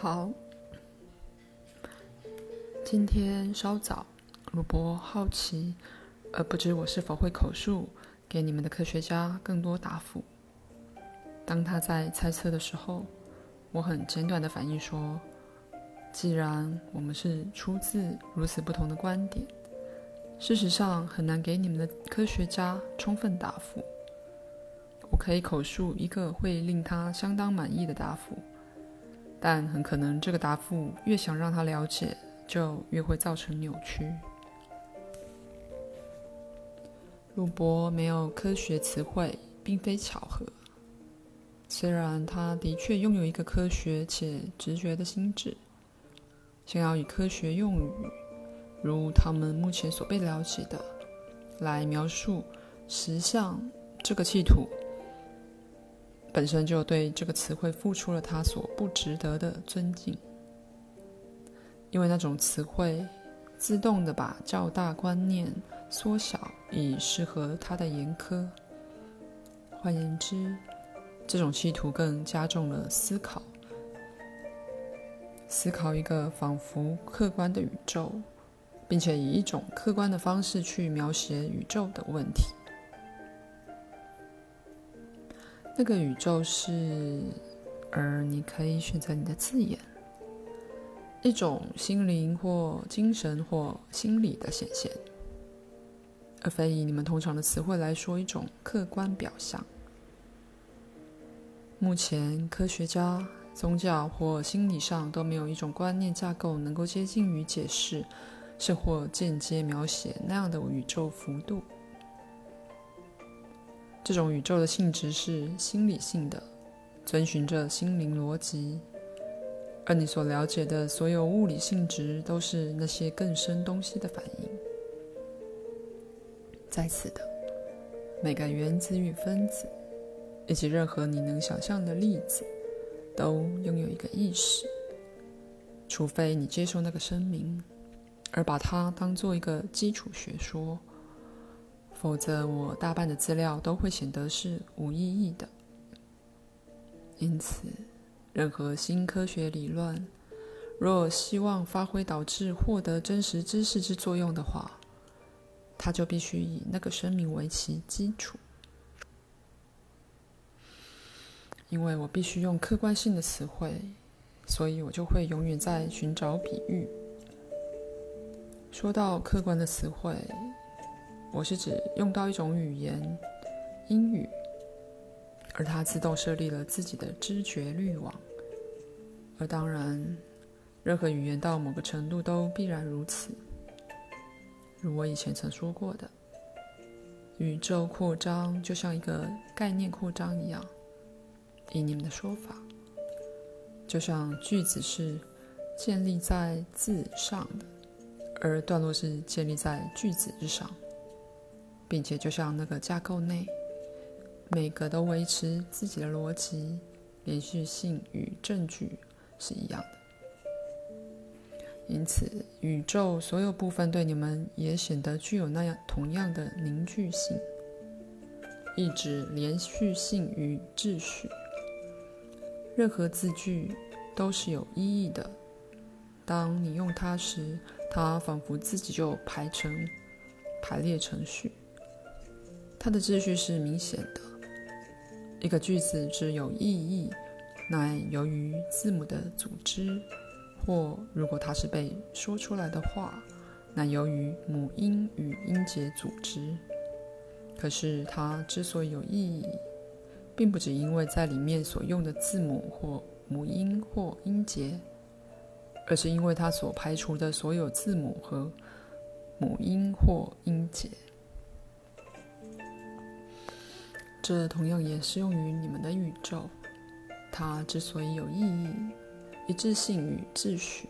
好，今天稍早，鲁伯好奇，而不知我是否会口述给你们的科学家更多答复。当他在猜测的时候，我很简短的反应说：“既然我们是出自如此不同的观点，事实上很难给你们的科学家充分答复。我可以口述一个会令他相当满意的答复。”但很可能，这个答复越想让他了解，就越会造成扭曲。鲁伯没有科学词汇，并非巧合。虽然他的确拥有一个科学且直觉的心智，想要以科学用语，如他们目前所被了解的，来描述实相这个企图。本身就对这个词汇付出了他所不值得的尊敬，因为那种词汇自动地把较大观念缩小，以适合他的严苛。换言之，这种企图更加重了思考，思考一个仿佛客观的宇宙，并且以一种客观的方式去描写宇宙的问题。那个宇宙是，而你可以选择你的字眼，一种心灵或精神或心理的显现，而非以你们通常的词汇来说一种客观表象。目前，科学家、宗教或心理上都没有一种观念架构能够接近于解释，甚或间接描写那样的宇宙幅度。这种宇宙的性质是心理性的，遵循着心灵逻辑，而你所了解的所有物理性质都是那些更深东西的反应。在此的每个原子与分子，以及任何你能想象的粒子，都拥有一个意识，除非你接受那个声明，而把它当做一个基础学说。否则，我大半的资料都会显得是无意义的。因此，任何新科学理论，若希望发挥导致获得真实知识之作用的话，它就必须以那个声明为其基础。因为我必须用客观性的词汇，所以我就会永远在寻找比喻。说到客观的词汇。我是指用到一种语言，英语，而它自动设立了自己的知觉滤网。而当然，任何语言到某个程度都必然如此。如我以前曾说过的，宇宙扩张就像一个概念扩张一样。以你们的说法，就像句子是建立在字上的，而段落是建立在句子之上。并且，就像那个架构内，每个都维持自己的逻辑、连续性与证据是一样的。因此，宇宙所有部分对你们也显得具有那样同样的凝聚性，意指连续性与秩序。任何字句都是有意义的。当你用它时，它仿佛自己就排成排列程序。它的秩序是明显的。一个句子只有意义，乃由于字母的组织；或如果它是被说出来的话，乃由于母音与音节组织。可是它之所以有意义，并不只因为在里面所用的字母或母音或音节，而是因为它所排除的所有字母和母音或音节。这同样也适用于你们的宇宙。它之所以有意义、一致性与秩序，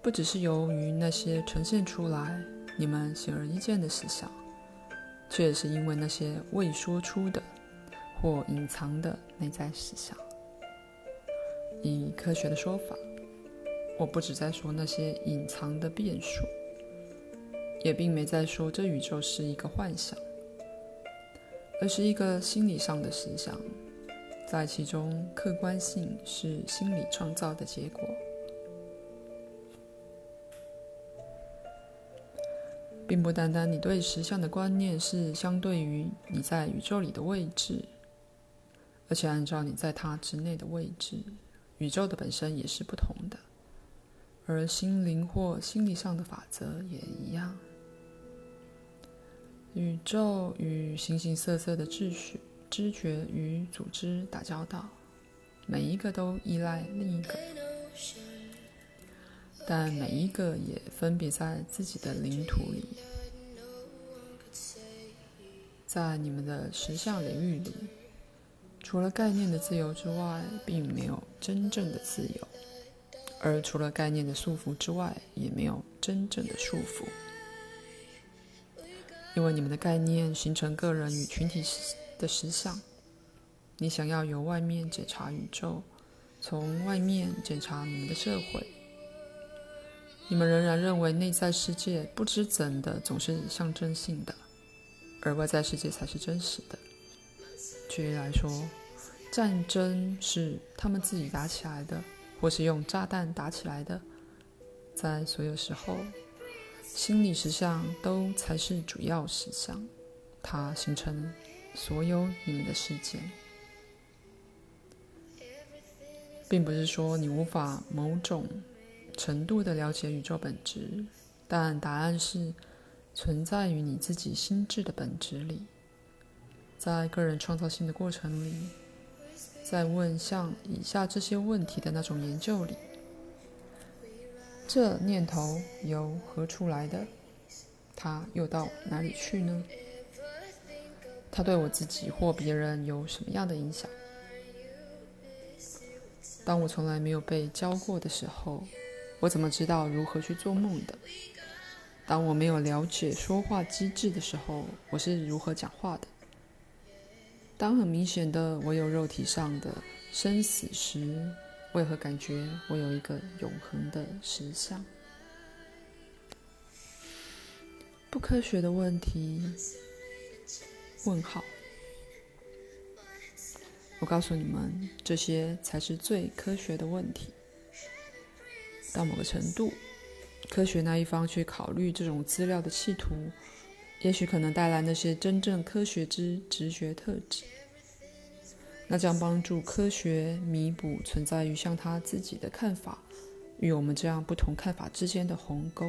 不只是由于那些呈现出来你们显而易见的实相，却也是因为那些未说出的或隐藏的内在实相。以科学的说法，我不只在说那些隐藏的变数，也并没在说这宇宙是一个幻想。而是一个心理上的实相，在其中，客观性是心理创造的结果，并不单单你对实相的观念是相对于你在宇宙里的位置，而且按照你在它之内的位置，宇宙的本身也是不同的，而心灵或心理上的法则也一样。宇宙与形形色色的秩序、知觉与组织打交道，每一个都依赖另一个，但每一个也分别在自己的领土里。在你们的实相领域里，除了概念的自由之外，并没有真正的自由；而除了概念的束缚之外，也没有真正的束缚。因为你们的概念形成个人与群体的实相，你想要由外面检查宇宙，从外面检查你们的社会，你们仍然认为内在世界不知怎的总是象征性的，而外在世界才是真实的。举例来说，战争是他们自己打起来的，或是用炸弹打起来的，在所有时候。心理实相都才是主要实相，它形成所有你们的世界，并不是说你无法某种程度的了解宇宙本质，但答案是存在于你自己心智的本质里，在个人创造性的过程里，在问像以下这些问题的那种研究里。这念头由何处来的？它又到哪里去呢？它对我自己或别人有什么样的影响？当我从来没有被教过的时候，我怎么知道如何去做梦的？当我没有了解说话机制的时候，我是如何讲话的？当很明显的我有肉体上的生死时，为何感觉我有一个永恒的实相？不科学的问题？问号。我告诉你们，这些才是最科学的问题。到某个程度，科学那一方去考虑这种资料的企图，也许可能带来那些真正科学之直觉特质。那将帮助科学弥补存在于像他自己的看法与我们这样不同看法之间的鸿沟。